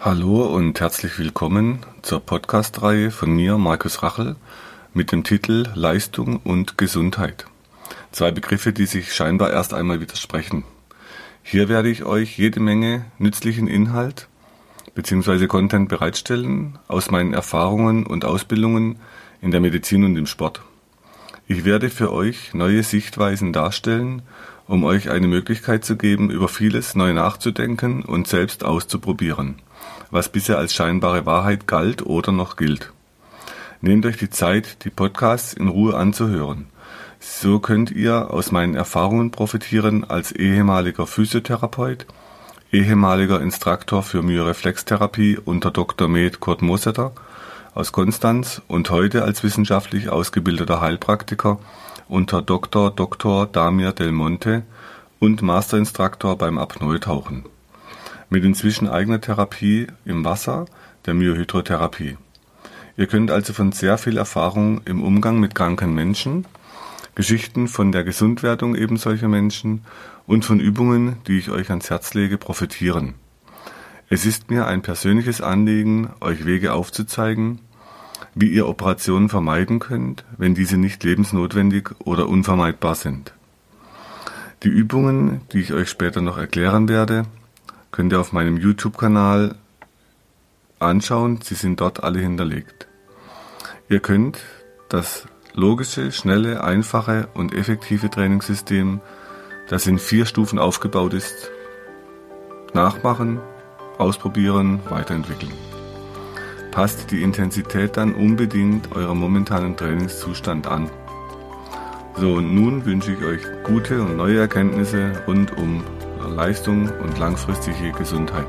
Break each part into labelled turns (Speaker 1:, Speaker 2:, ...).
Speaker 1: Hallo und herzlich willkommen zur Podcast-Reihe von mir, Markus Rachel, mit dem Titel Leistung und Gesundheit. Zwei Begriffe, die sich scheinbar erst einmal widersprechen. Hier werde ich euch jede Menge nützlichen Inhalt bzw. Content bereitstellen aus meinen Erfahrungen und Ausbildungen in der Medizin und im Sport. Ich werde für euch neue Sichtweisen darstellen, um euch eine Möglichkeit zu geben, über vieles neu nachzudenken und selbst auszuprobieren was bisher als scheinbare Wahrheit galt oder noch gilt. Nehmt euch die Zeit, die Podcasts in Ruhe anzuhören. So könnt ihr aus meinen Erfahrungen profitieren als ehemaliger Physiotherapeut, ehemaliger Instruktor für Myoreflextherapie unter Dr. Med Kurt Mosetter aus Konstanz und heute als wissenschaftlich ausgebildeter Heilpraktiker unter Dr. Dr. Damir Del Monte und Masterinstruktor beim Apnoe-Tauchen mit inzwischen eigener Therapie im Wasser, der Myohydrotherapie. Ihr könnt also von sehr viel Erfahrung im Umgang mit kranken Menschen, Geschichten von der Gesundwerdung eben solcher Menschen und von Übungen, die ich euch ans Herz lege, profitieren. Es ist mir ein persönliches Anliegen, euch Wege aufzuzeigen, wie ihr Operationen vermeiden könnt, wenn diese nicht lebensnotwendig oder unvermeidbar sind. Die Übungen, die ich euch später noch erklären werde, könnt ihr auf meinem YouTube-Kanal anschauen. Sie sind dort alle hinterlegt. Ihr könnt das logische, schnelle, einfache und effektive Trainingssystem, das in vier Stufen aufgebaut ist, nachmachen, ausprobieren, weiterentwickeln. Passt die Intensität dann unbedingt eurem momentanen Trainingszustand an. So, und nun wünsche ich euch gute und neue Erkenntnisse rund um Leistung und langfristige Gesundheit.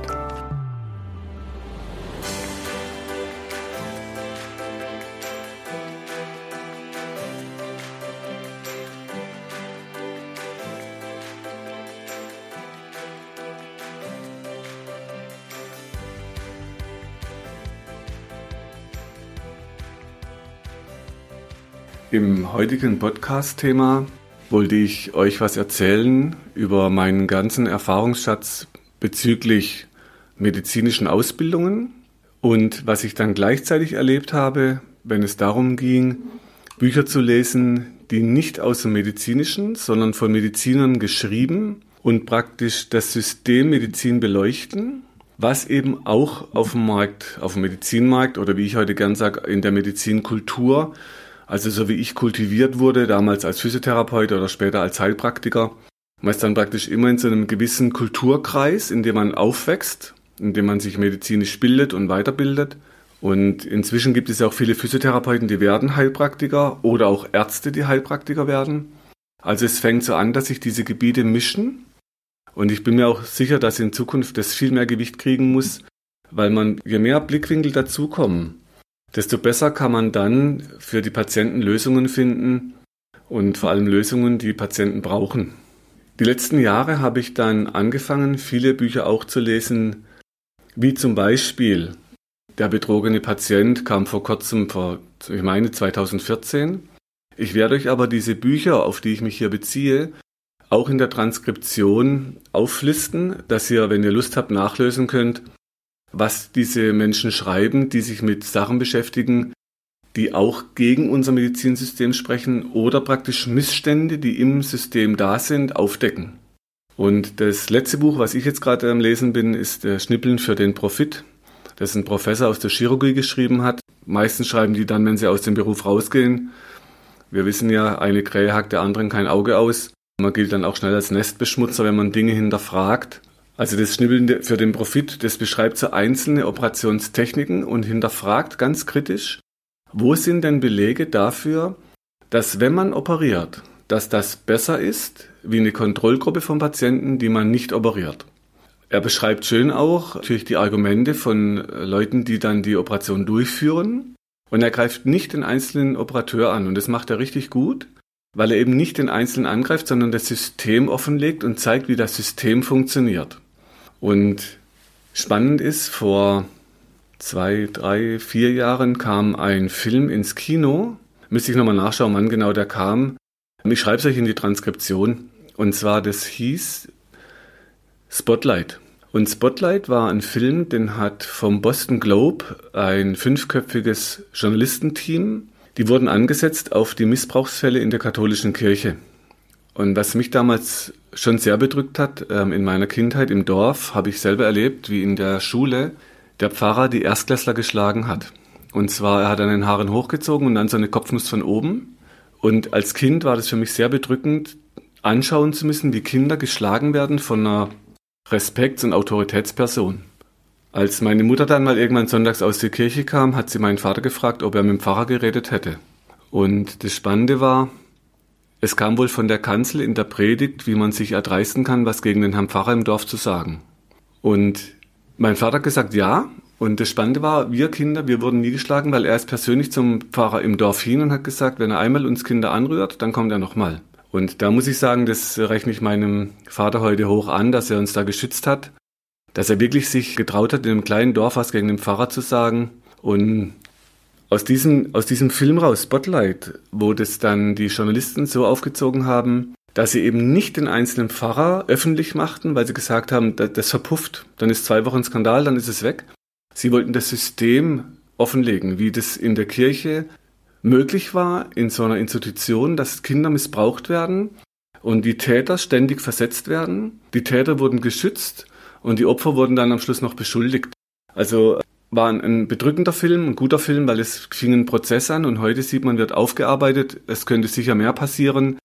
Speaker 1: Im heutigen Podcast-Thema wollte ich euch was erzählen über meinen ganzen Erfahrungsschatz bezüglich medizinischen Ausbildungen und was ich dann gleichzeitig erlebt habe, wenn es darum ging, Bücher zu lesen, die nicht aus dem medizinischen, sondern von Medizinern geschrieben und praktisch das System Medizin beleuchten, was eben auch auf dem Markt, auf dem Medizinmarkt oder wie ich heute gern sage, in der Medizinkultur also so wie ich kultiviert wurde, damals als Physiotherapeut oder später als Heilpraktiker, man ist dann praktisch immer in so einem gewissen Kulturkreis, in dem man aufwächst, in dem man sich medizinisch bildet und weiterbildet. Und inzwischen gibt es ja auch viele Physiotherapeuten, die werden Heilpraktiker oder auch Ärzte, die Heilpraktiker werden. Also es fängt so an, dass sich diese Gebiete mischen. Und ich bin mir auch sicher, dass in Zukunft das viel mehr Gewicht kriegen muss, weil man, je mehr Blickwinkel dazukommen, desto besser kann man dann für die Patienten Lösungen finden und vor allem Lösungen, die Patienten brauchen. Die letzten Jahre habe ich dann angefangen, viele Bücher auch zu lesen, wie zum Beispiel Der betrogene Patient kam vor kurzem, vor, ich meine 2014. Ich werde euch aber diese Bücher, auf die ich mich hier beziehe, auch in der Transkription auflisten, dass ihr, wenn ihr Lust habt, nachlösen könnt, was diese Menschen schreiben, die sich mit Sachen beschäftigen, die auch gegen unser Medizinsystem sprechen oder praktisch Missstände, die im System da sind, aufdecken. Und das letzte Buch, was ich jetzt gerade am Lesen bin, ist der Schnippeln für den Profit, das ein Professor aus der Chirurgie geschrieben hat. Meistens schreiben die dann, wenn sie aus dem Beruf rausgehen. Wir wissen ja, eine Krähe hackt der anderen kein Auge aus. Man gilt dann auch schnell als Nestbeschmutzer, wenn man Dinge hinterfragt. Also das Schnibbeln für den Profit, das beschreibt so einzelne Operationstechniken und hinterfragt ganz kritisch, wo sind denn Belege dafür, dass wenn man operiert, dass das besser ist wie eine Kontrollgruppe von Patienten, die man nicht operiert. Er beschreibt schön auch natürlich die Argumente von Leuten, die dann die Operation durchführen. Und er greift nicht den einzelnen Operateur an. Und das macht er richtig gut, weil er eben nicht den Einzelnen angreift, sondern das System offenlegt und zeigt, wie das System funktioniert. Und spannend ist, vor zwei, drei, vier Jahren kam ein Film ins Kino. Müsste ich nochmal nachschauen, wann genau der kam. Ich schreibe es euch in die Transkription. Und zwar, das hieß Spotlight. Und Spotlight war ein Film, den hat vom Boston Globe ein fünfköpfiges Journalistenteam, die wurden angesetzt auf die Missbrauchsfälle in der katholischen Kirche. Und was mich damals schon sehr bedrückt hat, ähm, in meiner Kindheit im Dorf, habe ich selber erlebt, wie in der Schule der Pfarrer die Erstklässler geschlagen hat. Und zwar, er hat an den Haaren hochgezogen und dann so eine Kopfnuss von oben. Und als Kind war das für mich sehr bedrückend, anschauen zu müssen, wie Kinder geschlagen werden von einer Respekts- und Autoritätsperson. Als meine Mutter dann mal irgendwann sonntags aus der Kirche kam, hat sie meinen Vater gefragt, ob er mit dem Pfarrer geredet hätte. Und das Spannende war, es kam wohl von der Kanzel in der Predigt, wie man sich erdreisten kann, was gegen den Herrn Pfarrer im Dorf zu sagen. Und mein Vater hat gesagt, ja. Und das Spannende war, wir Kinder, wir wurden nie geschlagen, weil er ist persönlich zum Pfarrer im Dorf hin und hat gesagt, wenn er einmal uns Kinder anrührt, dann kommt er nochmal. Und da muss ich sagen, das rechne ich meinem Vater heute hoch an, dass er uns da geschützt hat, dass er wirklich sich getraut hat, in einem kleinen Dorf was gegen den Pfarrer zu sagen. Und aus diesem, aus diesem Film raus, Spotlight, wo das dann die Journalisten so aufgezogen haben, dass sie eben nicht den einzelnen Pfarrer öffentlich machten, weil sie gesagt haben, das, das verpufft, dann ist zwei Wochen Skandal, dann ist es weg. Sie wollten das System offenlegen, wie das in der Kirche möglich war in so einer Institution, dass Kinder missbraucht werden und die Täter ständig versetzt werden. Die Täter wurden geschützt und die Opfer wurden dann am Schluss noch beschuldigt. Also war ein, bedrückender Film, ein guter Film, weil es fing ein Prozess an und heute sieht man, wird aufgearbeitet. Es könnte sicher mehr passieren,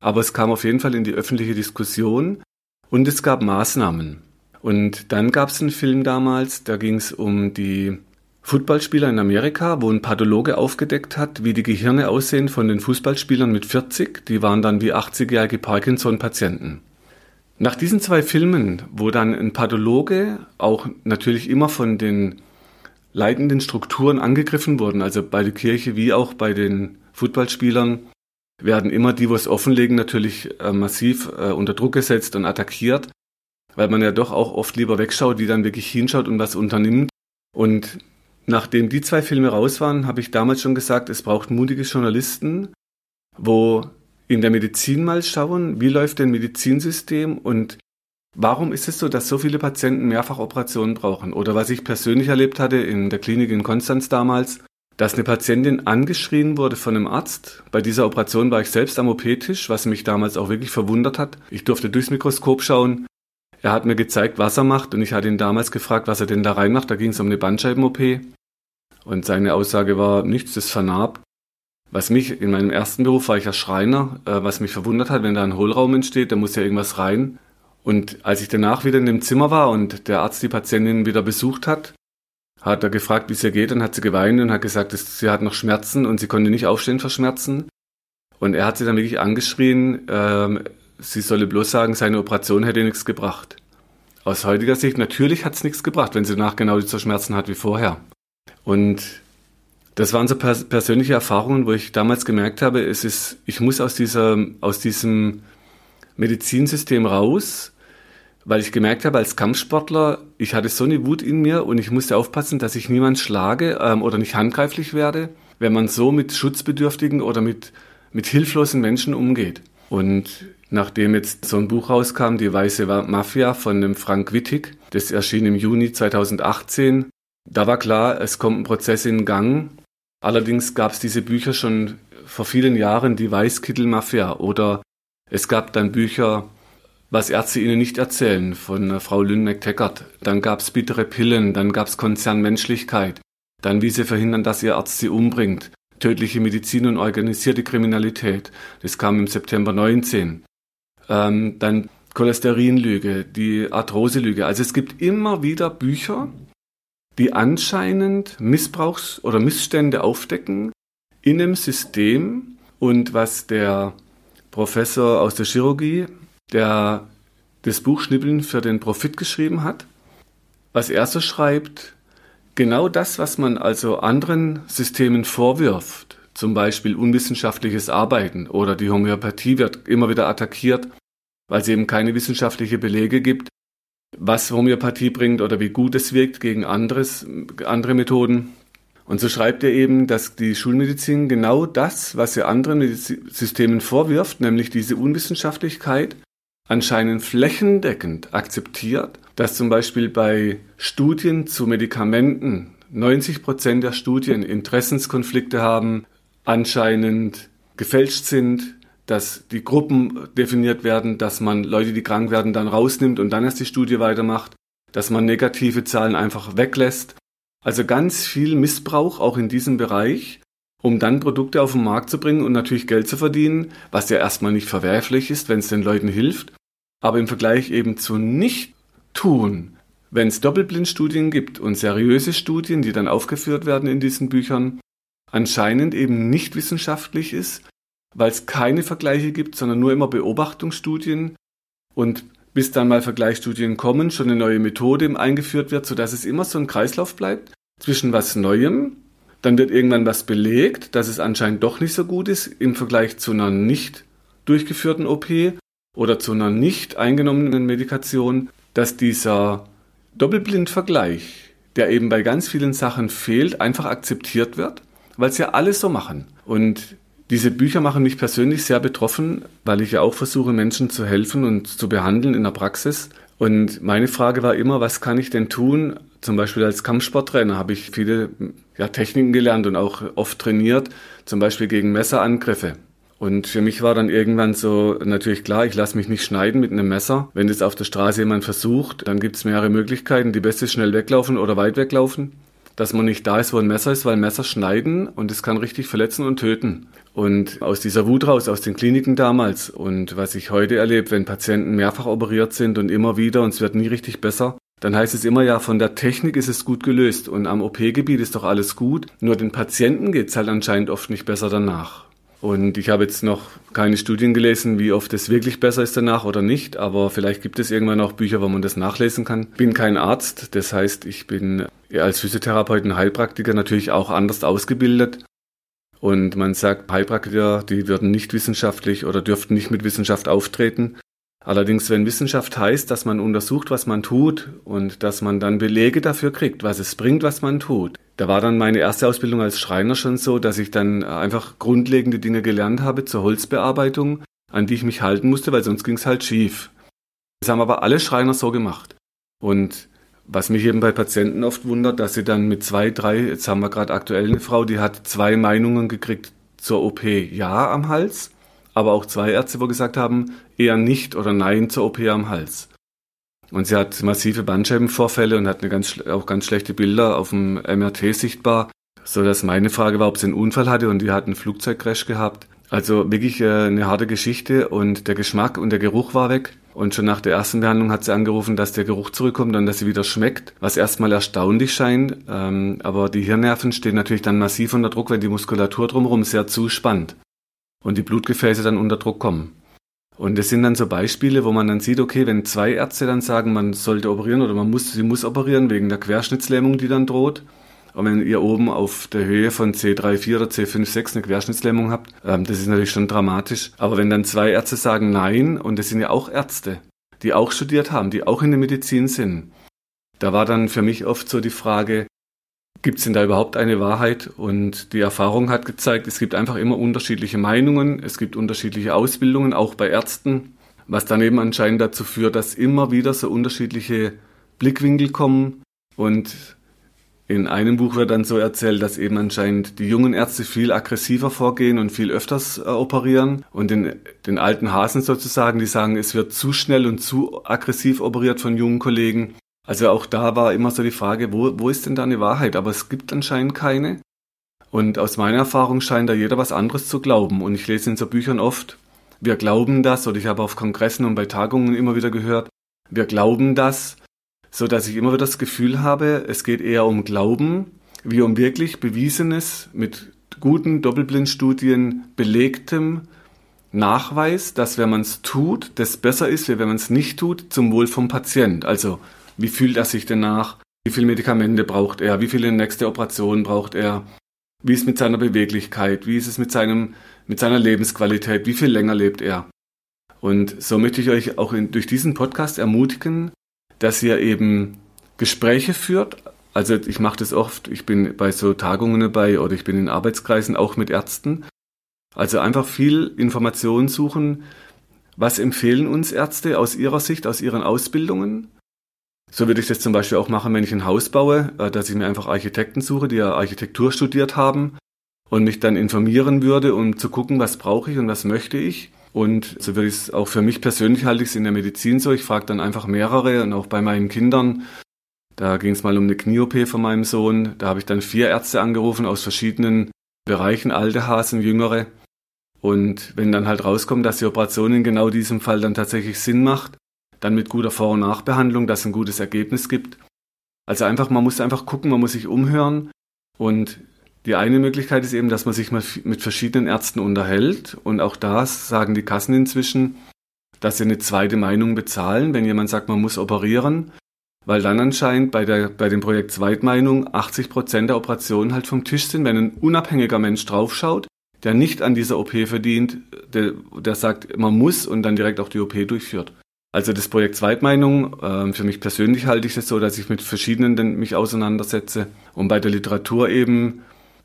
Speaker 1: aber es kam auf jeden Fall in die öffentliche Diskussion und es gab Maßnahmen. Und dann gab es einen Film damals, da ging es um die Footballspieler in Amerika, wo ein Pathologe aufgedeckt hat, wie die Gehirne aussehen von den Fußballspielern mit 40. Die waren dann wie 80-jährige Parkinson-Patienten. Nach diesen zwei Filmen, wo dann ein Pathologe auch natürlich immer von den leitenden Strukturen angegriffen wurden, also bei der Kirche wie auch bei den Footballspielern, werden immer die, wo es offenlegen, natürlich äh, massiv äh, unter Druck gesetzt und attackiert, weil man ja doch auch oft lieber wegschaut, die dann wirklich hinschaut und was unternimmt. Und Nachdem die zwei Filme raus waren, habe ich damals schon gesagt, es braucht mutige Journalisten, wo in der Medizin mal schauen, wie läuft denn Medizinsystem und warum ist es so, dass so viele Patienten mehrfach Operationen brauchen? Oder was ich persönlich erlebt hatte in der Klinik in Konstanz damals, dass eine Patientin angeschrien wurde von einem Arzt. Bei dieser Operation war ich selbst am OP-Tisch, was mich damals auch wirklich verwundert hat. Ich durfte durchs Mikroskop schauen. Er hat mir gezeigt, was er macht und ich hatte ihn damals gefragt, was er denn da reinmacht. Da ging es um eine Bandscheiben-OP. Und seine Aussage war, nichts ist vernarbt. Was mich in meinem ersten Beruf war ich ja Schreiner, äh, was mich verwundert hat, wenn da ein Hohlraum entsteht, da muss ja irgendwas rein. Und als ich danach wieder in dem Zimmer war und der Arzt die Patientin wieder besucht hat, hat er gefragt, wie es ihr geht, und hat sie geweint und hat gesagt, dass sie hat noch Schmerzen und sie konnte nicht aufstehen vor Schmerzen. Und er hat sie dann wirklich angeschrien, äh, sie solle bloß sagen, seine Operation hätte nichts gebracht. Aus heutiger Sicht, natürlich hat es nichts gebracht, wenn sie danach genau die so Schmerzen hat wie vorher. Und das waren so pers persönliche Erfahrungen, wo ich damals gemerkt habe, es ist, ich muss aus dieser, aus diesem Medizinsystem raus, weil ich gemerkt habe, als Kampfsportler, ich hatte so eine Wut in mir und ich musste aufpassen, dass ich niemand schlage ähm, oder nicht handgreiflich werde, wenn man so mit Schutzbedürftigen oder mit, mit hilflosen Menschen umgeht. Und nachdem jetzt so ein Buch rauskam, Die Weiße Mafia von dem Frank Wittig, das erschien im Juni 2018, da war klar, es kommt ein Prozess in Gang. Allerdings gab es diese Bücher schon vor vielen Jahren, die Weißkittelmafia. Oder es gab dann Bücher, was Ärzte ihnen nicht erzählen, von äh, Frau Lünneck-Teckert. Dann gab es bittere Pillen, dann gab es Konzernmenschlichkeit. Dann wie sie verhindern, dass ihr Arzt sie umbringt. Tödliche Medizin und organisierte Kriminalität. Das kam im September 19. Ähm, dann Cholesterinlüge, die Arthroselüge. Also es gibt immer wieder Bücher, die anscheinend Missbrauchs- oder Missstände aufdecken in einem System und was der Professor aus der Chirurgie, der das Buch Schnibbeln für den Profit geschrieben hat, was er so schreibt, genau das, was man also anderen Systemen vorwirft, zum Beispiel unwissenschaftliches Arbeiten oder die Homöopathie wird immer wieder attackiert, weil es eben keine wissenschaftlichen Belege gibt, was Homöopathie bringt oder wie gut es wirkt gegen anderes, andere Methoden. Und so schreibt er eben, dass die Schulmedizin genau das, was er anderen Systemen vorwirft, nämlich diese Unwissenschaftlichkeit, anscheinend flächendeckend akzeptiert, dass zum Beispiel bei Studien zu Medikamenten 90 Prozent der Studien Interessenskonflikte haben, anscheinend gefälscht sind, dass die Gruppen definiert werden, dass man Leute, die krank werden, dann rausnimmt und dann erst die Studie weitermacht, dass man negative Zahlen einfach weglässt. Also ganz viel Missbrauch auch in diesem Bereich, um dann Produkte auf den Markt zu bringen und natürlich Geld zu verdienen, was ja erstmal nicht verwerflich ist, wenn es den Leuten hilft, aber im Vergleich eben zu nicht tun, wenn es Doppelblindstudien gibt und seriöse Studien, die dann aufgeführt werden in diesen Büchern, anscheinend eben nicht wissenschaftlich ist, weil es keine Vergleiche gibt, sondern nur immer Beobachtungsstudien und bis dann mal Vergleichsstudien kommen, schon eine neue Methode eingeführt wird, sodass es immer so ein Kreislauf bleibt zwischen was Neuem, dann wird irgendwann was belegt, dass es anscheinend doch nicht so gut ist im Vergleich zu einer nicht durchgeführten OP oder zu einer nicht eingenommenen Medikation, dass dieser Doppelblindvergleich, der eben bei ganz vielen Sachen fehlt, einfach akzeptiert wird, weil es ja alle so machen. Und diese Bücher machen mich persönlich sehr betroffen, weil ich ja auch versuche, Menschen zu helfen und zu behandeln in der Praxis. Und meine Frage war immer, was kann ich denn tun? Zum Beispiel als Kampfsporttrainer habe ich viele ja, Techniken gelernt und auch oft trainiert, zum Beispiel gegen Messerangriffe. Und für mich war dann irgendwann so natürlich klar, ich lasse mich nicht schneiden mit einem Messer. Wenn das auf der Straße jemand versucht, dann gibt es mehrere Möglichkeiten. Die beste ist schnell weglaufen oder weit weglaufen dass man nicht da ist, wo ein Messer ist, weil Messer schneiden und es kann richtig verletzen und töten. Und aus dieser Wut raus, aus den Kliniken damals und was ich heute erlebe, wenn Patienten mehrfach operiert sind und immer wieder und es wird nie richtig besser, dann heißt es immer ja, von der Technik ist es gut gelöst und am OP-Gebiet ist doch alles gut, nur den Patienten geht es halt anscheinend oft nicht besser danach. Und ich habe jetzt noch keine Studien gelesen, wie oft es wirklich besser ist danach oder nicht, aber vielleicht gibt es irgendwann auch Bücher, wo man das nachlesen kann. Ich bin kein Arzt, das heißt, ich bin als Physiotherapeut und Heilpraktiker natürlich auch anders ausgebildet. Und man sagt, Heilpraktiker, die würden nicht wissenschaftlich oder dürften nicht mit Wissenschaft auftreten. Allerdings, wenn Wissenschaft heißt, dass man untersucht, was man tut und dass man dann Belege dafür kriegt, was es bringt, was man tut, da war dann meine erste Ausbildung als Schreiner schon so, dass ich dann einfach grundlegende Dinge gelernt habe zur Holzbearbeitung, an die ich mich halten musste, weil sonst ging es halt schief. Das haben aber alle Schreiner so gemacht. Und was mich eben bei Patienten oft wundert, dass sie dann mit zwei, drei, jetzt haben wir gerade aktuell eine Frau, die hat zwei Meinungen gekriegt zur OP Ja am Hals, aber auch zwei Ärzte, wo gesagt haben, eher nicht oder nein zur OP am Hals. Und sie hat massive Bandscheibenvorfälle und hat eine ganz, auch ganz schlechte Bilder auf dem MRT sichtbar, so dass meine Frage war, ob sie einen Unfall hatte und die hat einen Flugzeugcrash gehabt. Also wirklich äh, eine harte Geschichte und der Geschmack und der Geruch war weg. Und schon nach der ersten Behandlung hat sie angerufen, dass der Geruch zurückkommt und dass sie wieder schmeckt, was erstmal erstaunlich scheint. Ähm, aber die Hirnnerven stehen natürlich dann massiv unter Druck, wenn die Muskulatur drumherum sehr zuspannt und die Blutgefäße dann unter Druck kommen. Und das sind dann so Beispiele, wo man dann sieht, okay, wenn zwei Ärzte dann sagen, man sollte operieren oder man muss, sie muss operieren wegen der Querschnittslähmung, die dann droht. Und wenn ihr oben auf der Höhe von C34 oder C56 eine Querschnittslähmung habt, ähm, das ist natürlich schon dramatisch. Aber wenn dann zwei Ärzte sagen nein, und das sind ja auch Ärzte, die auch studiert haben, die auch in der Medizin sind, da war dann für mich oft so die Frage, Gibt es denn da überhaupt eine Wahrheit? Und die Erfahrung hat gezeigt, es gibt einfach immer unterschiedliche Meinungen, es gibt unterschiedliche Ausbildungen, auch bei Ärzten, was dann eben anscheinend dazu führt, dass immer wieder so unterschiedliche Blickwinkel kommen. Und in einem Buch wird dann so erzählt, dass eben anscheinend die jungen Ärzte viel aggressiver vorgehen und viel öfters äh, operieren. Und den, den alten Hasen sozusagen, die sagen, es wird zu schnell und zu aggressiv operiert von jungen Kollegen. Also auch da war immer so die Frage, wo, wo ist denn da eine Wahrheit? Aber es gibt anscheinend keine. Und aus meiner Erfahrung scheint da jeder was anderes zu glauben. Und ich lese in so Büchern oft, wir glauben das, oder ich habe auf Kongressen und bei Tagungen immer wieder gehört, wir glauben das, so dass ich immer wieder das Gefühl habe, es geht eher um Glauben, wie um wirklich bewiesenes, mit guten Doppelblindstudien belegtem Nachweis, dass wenn man es tut, das besser ist, wie wenn man es nicht tut, zum Wohl vom Patient. Also wie fühlt er sich denn nach? Wie viele Medikamente braucht er? Wie viele nächste Operationen braucht er? Wie ist es mit seiner Beweglichkeit? Wie ist es mit, seinem, mit seiner Lebensqualität? Wie viel länger lebt er? Und so möchte ich euch auch in, durch diesen Podcast ermutigen, dass ihr eben Gespräche führt. Also ich mache das oft, ich bin bei so Tagungen dabei oder ich bin in Arbeitskreisen auch mit Ärzten. Also einfach viel Informationen suchen. Was empfehlen uns Ärzte aus ihrer Sicht, aus ihren Ausbildungen? So würde ich das zum Beispiel auch machen, wenn ich ein Haus baue, äh, dass ich mir einfach Architekten suche, die ja Architektur studiert haben und mich dann informieren würde, um zu gucken, was brauche ich und was möchte ich. Und so würde ich es auch für mich persönlich halte ich es in der Medizin so. Ich frage dann einfach mehrere und auch bei meinen Kindern. Da ging es mal um eine Knie-OP von meinem Sohn. Da habe ich dann vier Ärzte angerufen aus verschiedenen Bereichen, alte Hasen, jüngere. Und wenn dann halt rauskommt, dass die Operation in genau diesem Fall dann tatsächlich Sinn macht, dann mit guter Vor- und Nachbehandlung, dass es ein gutes Ergebnis gibt. Also einfach, man muss einfach gucken, man muss sich umhören. Und die eine Möglichkeit ist eben, dass man sich mal mit verschiedenen Ärzten unterhält. Und auch da sagen die Kassen inzwischen, dass sie eine zweite Meinung bezahlen, wenn jemand sagt, man muss operieren. Weil dann anscheinend bei, der, bei dem Projekt Zweitmeinung 80 Prozent der Operationen halt vom Tisch sind, wenn ein unabhängiger Mensch draufschaut, der nicht an dieser OP verdient, der, der sagt, man muss und dann direkt auch die OP durchführt. Also das Projekt Zweitmeinung, äh, für mich persönlich halte ich das so, dass ich mit verschiedenen mich auseinandersetze. Und bei der Literatur eben,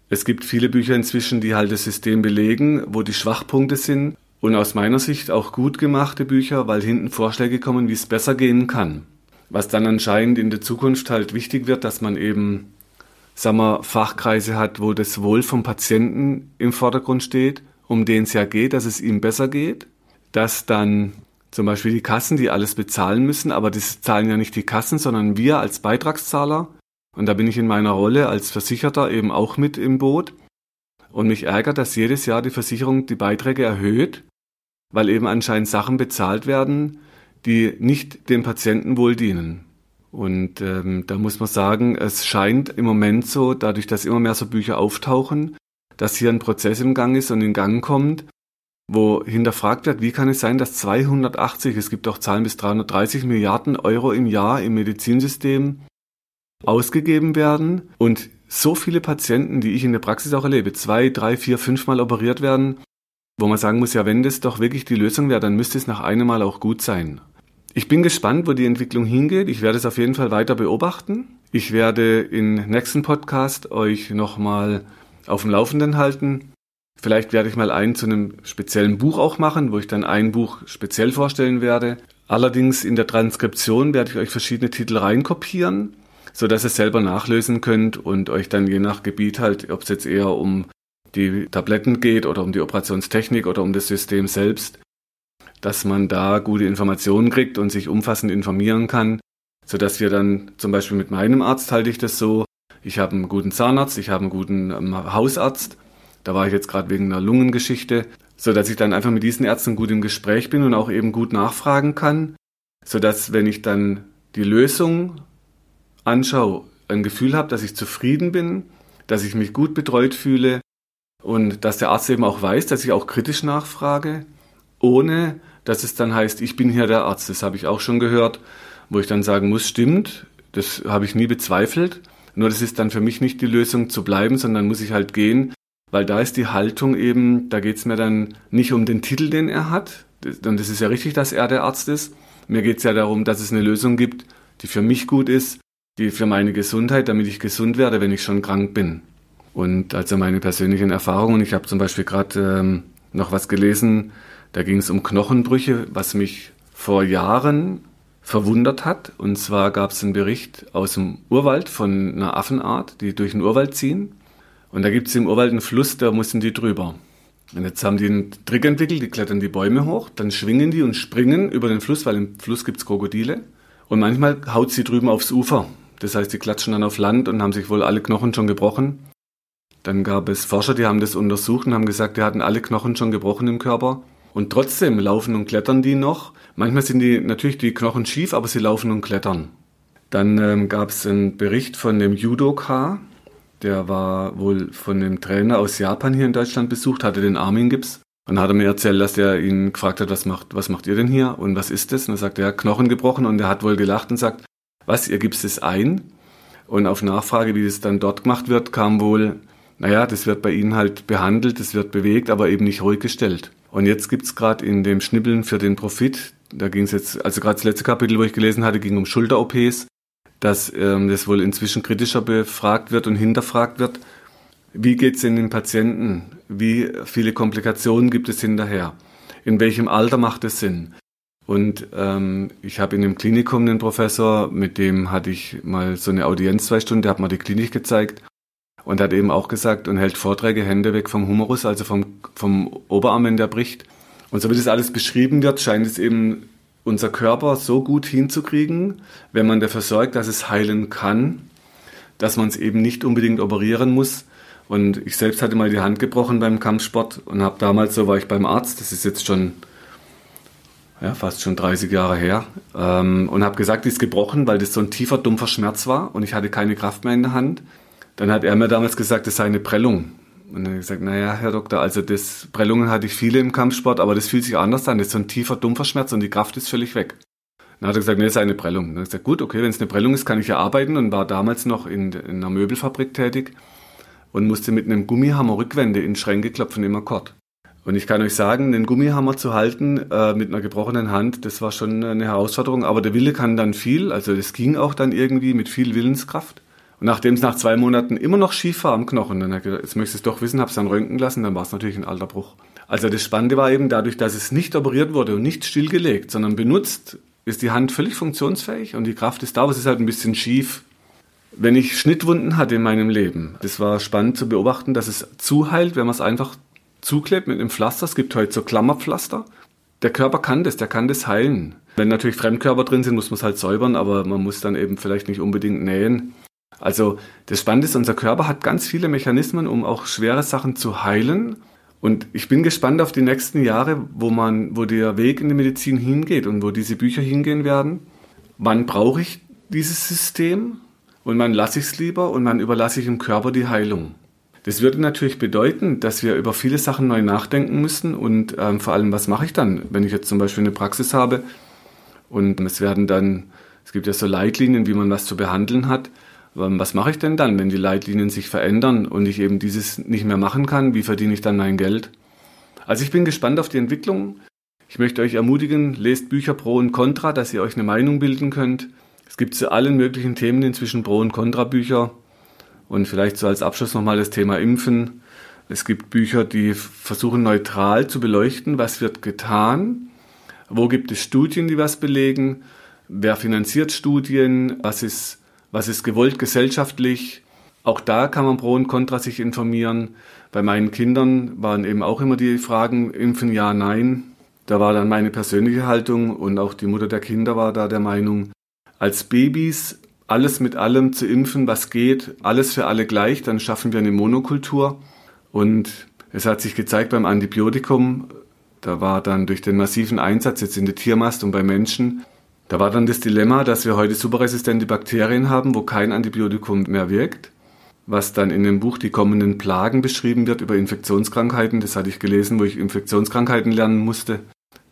Speaker 1: es gibt viele Bücher inzwischen, die halt das System belegen, wo die Schwachpunkte sind. Und aus meiner Sicht auch gut gemachte Bücher, weil hinten Vorschläge kommen, wie es besser gehen kann. Was dann anscheinend in der Zukunft halt wichtig wird, dass man eben, sagen wir, Fachkreise hat, wo das Wohl vom Patienten im Vordergrund steht, um den es ja geht, dass es ihm besser geht, dass dann zum Beispiel die Kassen, die alles bezahlen müssen, aber das zahlen ja nicht die Kassen, sondern wir als Beitragszahler. Und da bin ich in meiner Rolle als Versicherter eben auch mit im Boot. Und mich ärgert, dass jedes Jahr die Versicherung die Beiträge erhöht, weil eben anscheinend Sachen bezahlt werden, die nicht dem Patienten wohl dienen. Und ähm, da muss man sagen, es scheint im Moment so, dadurch, dass immer mehr so Bücher auftauchen, dass hier ein Prozess im Gang ist und in Gang kommt, wo hinterfragt wird, wie kann es sein, dass 280, es gibt auch Zahlen bis 330 Milliarden Euro im Jahr im Medizinsystem ausgegeben werden und so viele Patienten, die ich in der Praxis auch erlebe, zwei, drei, vier, fünfmal operiert werden, wo man sagen muss, ja, wenn das doch wirklich die Lösung wäre, dann müsste es nach einem Mal auch gut sein. Ich bin gespannt, wo die Entwicklung hingeht. Ich werde es auf jeden Fall weiter beobachten. Ich werde im nächsten Podcast euch nochmal auf dem Laufenden halten, Vielleicht werde ich mal einen zu einem speziellen Buch auch machen, wo ich dann ein Buch speziell vorstellen werde. Allerdings in der Transkription werde ich euch verschiedene Titel reinkopieren, so dass ihr selber nachlesen könnt und euch dann je nach Gebiet halt, ob es jetzt eher um die Tabletten geht oder um die Operationstechnik oder um das System selbst, dass man da gute Informationen kriegt und sich umfassend informieren kann, so dass wir dann zum Beispiel mit meinem Arzt halte ich das so, ich habe einen guten Zahnarzt, ich habe einen guten ähm, Hausarzt. Da war ich jetzt gerade wegen einer Lungengeschichte, so dass ich dann einfach mit diesen Ärzten gut im Gespräch bin und auch eben gut nachfragen kann, so dass wenn ich dann die Lösung anschaue, ein Gefühl habe, dass ich zufrieden bin, dass ich mich gut betreut fühle und dass der Arzt eben auch weiß, dass ich auch kritisch nachfrage, ohne dass es dann heißt, ich bin hier der Arzt. Das habe ich auch schon gehört, wo ich dann sagen muss, stimmt, das habe ich nie bezweifelt. Nur das ist dann für mich nicht die Lösung zu bleiben, sondern muss ich halt gehen weil da ist die Haltung eben, da geht es mir dann nicht um den Titel, den er hat, und es ist ja richtig, dass er der Arzt ist. Mir geht es ja darum, dass es eine Lösung gibt, die für mich gut ist, die für meine Gesundheit, damit ich gesund werde, wenn ich schon krank bin. Und also meine persönlichen Erfahrungen, ich habe zum Beispiel gerade ähm, noch was gelesen, da ging es um Knochenbrüche, was mich vor Jahren verwundert hat. Und zwar gab es einen Bericht aus dem Urwald von einer Affenart, die durch den Urwald ziehen. Und da gibt es im Urwald einen Fluss, da müssen die drüber. Und jetzt haben die einen Trick entwickelt, die klettern die Bäume hoch, dann schwingen die und springen über den Fluss, weil im Fluss gibt es Krokodile. Und manchmal haut sie drüben aufs Ufer. Das heißt, die klatschen dann auf Land und haben sich wohl alle Knochen schon gebrochen. Dann gab es Forscher, die haben das untersucht und haben gesagt, die hatten alle Knochen schon gebrochen im Körper. Und trotzdem laufen und klettern die noch. Manchmal sind die natürlich die Knochen schief, aber sie laufen und klettern. Dann ähm, gab es einen Bericht von dem Judoka, der war wohl von einem Trainer aus Japan hier in Deutschland besucht, hatte den Armin-Gips. Und hat er mir erzählt, dass er ihn gefragt hat, was macht, was macht ihr denn hier und was ist das? Und er sagt, er hat Knochen gebrochen und er hat wohl gelacht und sagt, was, ihr gibst es ein? Und auf Nachfrage, wie das dann dort gemacht wird, kam wohl, naja, das wird bei ihnen halt behandelt, das wird bewegt, aber eben nicht ruhig gestellt. Und jetzt gibt's es gerade in dem Schnibbeln für den Profit, da ging es jetzt, also gerade das letzte Kapitel, wo ich gelesen hatte, ging um Schulter-OPs dass ähm, das wohl inzwischen kritischer befragt wird und hinterfragt wird. Wie geht es in den Patienten? Wie viele Komplikationen gibt es hinterher? In welchem Alter macht es Sinn? Und ähm, ich habe in dem Klinikum einen Professor, mit dem hatte ich mal so eine Audienz zwei Stunden, der hat mir die Klinik gezeigt und hat eben auch gesagt und hält Vorträge Hände weg vom Humerus, also vom, vom Oberarm, wenn der bricht. Und so wie das alles beschrieben wird, scheint es eben unser Körper so gut hinzukriegen, wenn man dafür sorgt, dass es heilen kann, dass man es eben nicht unbedingt operieren muss. Und ich selbst hatte mal die Hand gebrochen beim Kampfsport und habe damals, so war ich beim Arzt, das ist jetzt schon ja, fast schon 30 Jahre her, ähm, und habe gesagt, die ist gebrochen, weil das so ein tiefer, dumpfer Schmerz war und ich hatte keine Kraft mehr in der Hand. Dann hat er mir damals gesagt, das sei eine Prellung. Und dann habe ich gesagt, naja, Herr Doktor, also das Prellungen hatte ich viele im Kampfsport, aber das fühlt sich anders an. Das ist so ein tiefer, dumpfer Schmerz und die Kraft ist völlig weg. Dann hat er gesagt, nee, das ist eine Prellung. Dann habe ich gesagt, gut, okay, wenn es eine Prellung ist, kann ich ja arbeiten und war damals noch in, in einer Möbelfabrik tätig und musste mit einem Gummihammer Rückwände in Schränke klopfen im Akkord. Und ich kann euch sagen, einen Gummihammer zu halten äh, mit einer gebrochenen Hand, das war schon eine Herausforderung. Aber der Wille kann dann viel, also das ging auch dann irgendwie mit viel Willenskraft. Und nachdem es nach zwei Monaten immer noch schief war am Knochen, dann habe ich gedacht, jetzt möchte ich es doch wissen, habe es dann röntgen lassen, dann war es natürlich ein alter Bruch. Also das Spannende war eben dadurch, dass es nicht operiert wurde und nicht stillgelegt, sondern benutzt, ist die Hand völlig funktionsfähig und die Kraft ist da, aber es ist halt ein bisschen schief. Wenn ich Schnittwunden hatte in meinem Leben, das war spannend zu beobachten, dass es zuheilt, wenn man es einfach zuklebt mit einem Pflaster. Es gibt heute so Klammerpflaster. Der Körper kann das, der kann das heilen. Wenn natürlich Fremdkörper drin sind, muss man es halt säubern, aber man muss dann eben vielleicht nicht unbedingt nähen. Also das Spannende ist, unser Körper hat ganz viele Mechanismen, um auch schwere Sachen zu heilen. Und ich bin gespannt auf die nächsten Jahre, wo man, wo der Weg in die Medizin hingeht und wo diese Bücher hingehen werden. Wann brauche ich dieses System? Und wann lasse ich es lieber und wann überlasse ich dem Körper die Heilung? Das würde natürlich bedeuten, dass wir über viele Sachen neu nachdenken müssen und ähm, vor allem, was mache ich dann, wenn ich jetzt zum Beispiel eine Praxis habe und es werden dann, es gibt ja so Leitlinien, wie man was zu behandeln hat was mache ich denn dann, wenn die Leitlinien sich verändern und ich eben dieses nicht mehr machen kann? Wie verdiene ich dann mein Geld? Also ich bin gespannt auf die Entwicklung. Ich möchte euch ermutigen, lest Bücher Pro und Contra, dass ihr euch eine Meinung bilden könnt. Es gibt zu allen möglichen Themen inzwischen Pro- und Contra-Bücher. Und vielleicht so als Abschluss nochmal das Thema Impfen. Es gibt Bücher, die versuchen neutral zu beleuchten, was wird getan, wo gibt es Studien, die was belegen, wer finanziert Studien, was ist was ist gewollt gesellschaftlich. Auch da kann man pro und contra sich informieren. Bei meinen Kindern waren eben auch immer die Fragen, impfen ja, nein. Da war dann meine persönliche Haltung und auch die Mutter der Kinder war da der Meinung, als Babys alles mit allem zu impfen, was geht, alles für alle gleich, dann schaffen wir eine Monokultur. Und es hat sich gezeigt beim Antibiotikum, da war dann durch den massiven Einsatz jetzt in der Tiermast und bei Menschen, da war dann das Dilemma, dass wir heute superresistente Bakterien haben, wo kein Antibiotikum mehr wirkt, was dann in dem Buch die kommenden Plagen beschrieben wird über Infektionskrankheiten. Das hatte ich gelesen, wo ich Infektionskrankheiten lernen musste.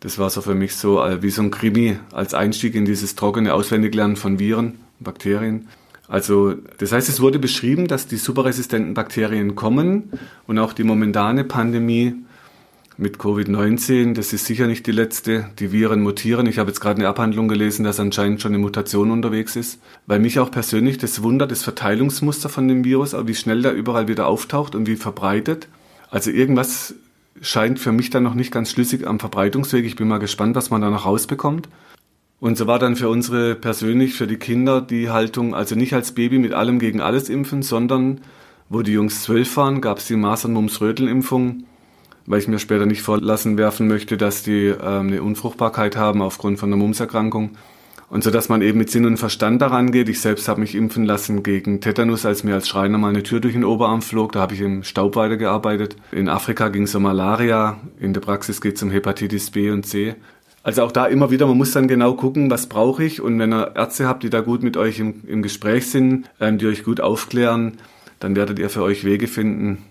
Speaker 1: Das war so für mich so äh, wie so ein Krimi als Einstieg in dieses trockene Auswendiglernen von Viren, Bakterien. Also, das heißt, es wurde beschrieben, dass die superresistenten Bakterien kommen und auch die momentane Pandemie mit Covid-19, das ist sicher nicht die letzte. Die Viren mutieren. Ich habe jetzt gerade eine Abhandlung gelesen, dass anscheinend schon eine Mutation unterwegs ist. Weil mich auch persönlich das wundert, das Verteilungsmuster von dem Virus, wie schnell der überall wieder auftaucht und wie verbreitet. Also irgendwas scheint für mich dann noch nicht ganz schlüssig am Verbreitungsweg. Ich bin mal gespannt, was man da noch rausbekommt. Und so war dann für unsere persönlich, für die Kinder die Haltung, also nicht als Baby mit allem gegen alles impfen, sondern wo die Jungs zwölf waren, gab es die Masern-Mumps-Rötel-Impfung weil ich mir später nicht vorlassen werfen möchte, dass die ähm, eine Unfruchtbarkeit haben aufgrund von einer Mumps-Erkrankung. Und so dass man eben mit Sinn und Verstand daran geht. Ich selbst habe mich impfen lassen gegen Tetanus, als mir als Schreiner mal eine Tür durch den Oberarm flog. Da habe ich im Staub weitergearbeitet. In Afrika ging es um Malaria. In der Praxis geht es um Hepatitis B und C. Also auch da immer wieder, man muss dann genau gucken, was brauche ich. Und wenn ihr Ärzte habt, die da gut mit euch im, im Gespräch sind, ähm, die euch gut aufklären, dann werdet ihr für euch Wege finden,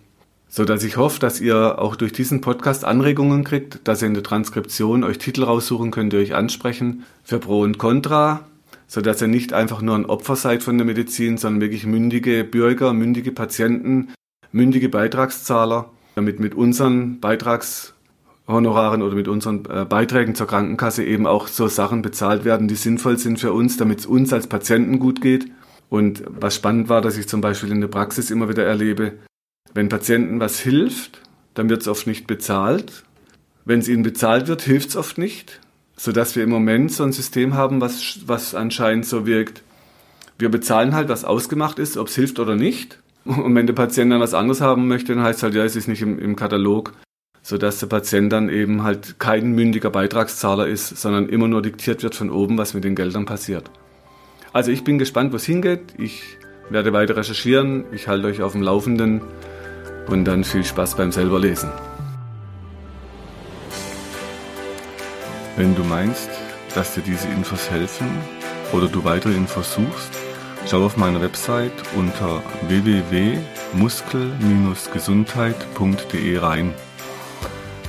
Speaker 1: so dass ich hoffe, dass ihr auch durch diesen Podcast Anregungen kriegt, dass ihr in der Transkription euch Titel raussuchen könnt, die euch ansprechen. Für Pro und Contra, so dass ihr nicht einfach nur ein Opfer seid von der Medizin, sondern wirklich mündige Bürger, mündige Patienten, mündige Beitragszahler, damit mit unseren Beitragshonoraren oder mit unseren äh, Beiträgen zur Krankenkasse eben auch so Sachen bezahlt werden, die sinnvoll sind für uns, damit es uns als Patienten gut geht. Und was spannend war, dass ich zum Beispiel in der Praxis immer wieder erlebe, wenn Patienten was hilft, dann wird es oft nicht bezahlt. Wenn es ihnen bezahlt wird, hilft es oft nicht. sodass wir im Moment so ein System haben, was, was anscheinend so wirkt. Wir bezahlen halt, was ausgemacht ist, ob es hilft oder nicht. Und wenn der Patient dann was anderes haben möchte, dann heißt es halt, ja, es ist nicht im, im Katalog, sodass der Patient dann eben halt kein mündiger Beitragszahler ist, sondern immer nur diktiert wird von oben, was mit den Geldern passiert. Also ich bin gespannt, wo es hingeht. Ich werde weiter recherchieren. Ich halte euch auf dem Laufenden und dann viel Spaß beim selber lesen.
Speaker 2: Wenn du meinst, dass dir diese Infos helfen oder du weitere Infos suchst, schau auf meiner Website unter www.muskel-gesundheit.de rein.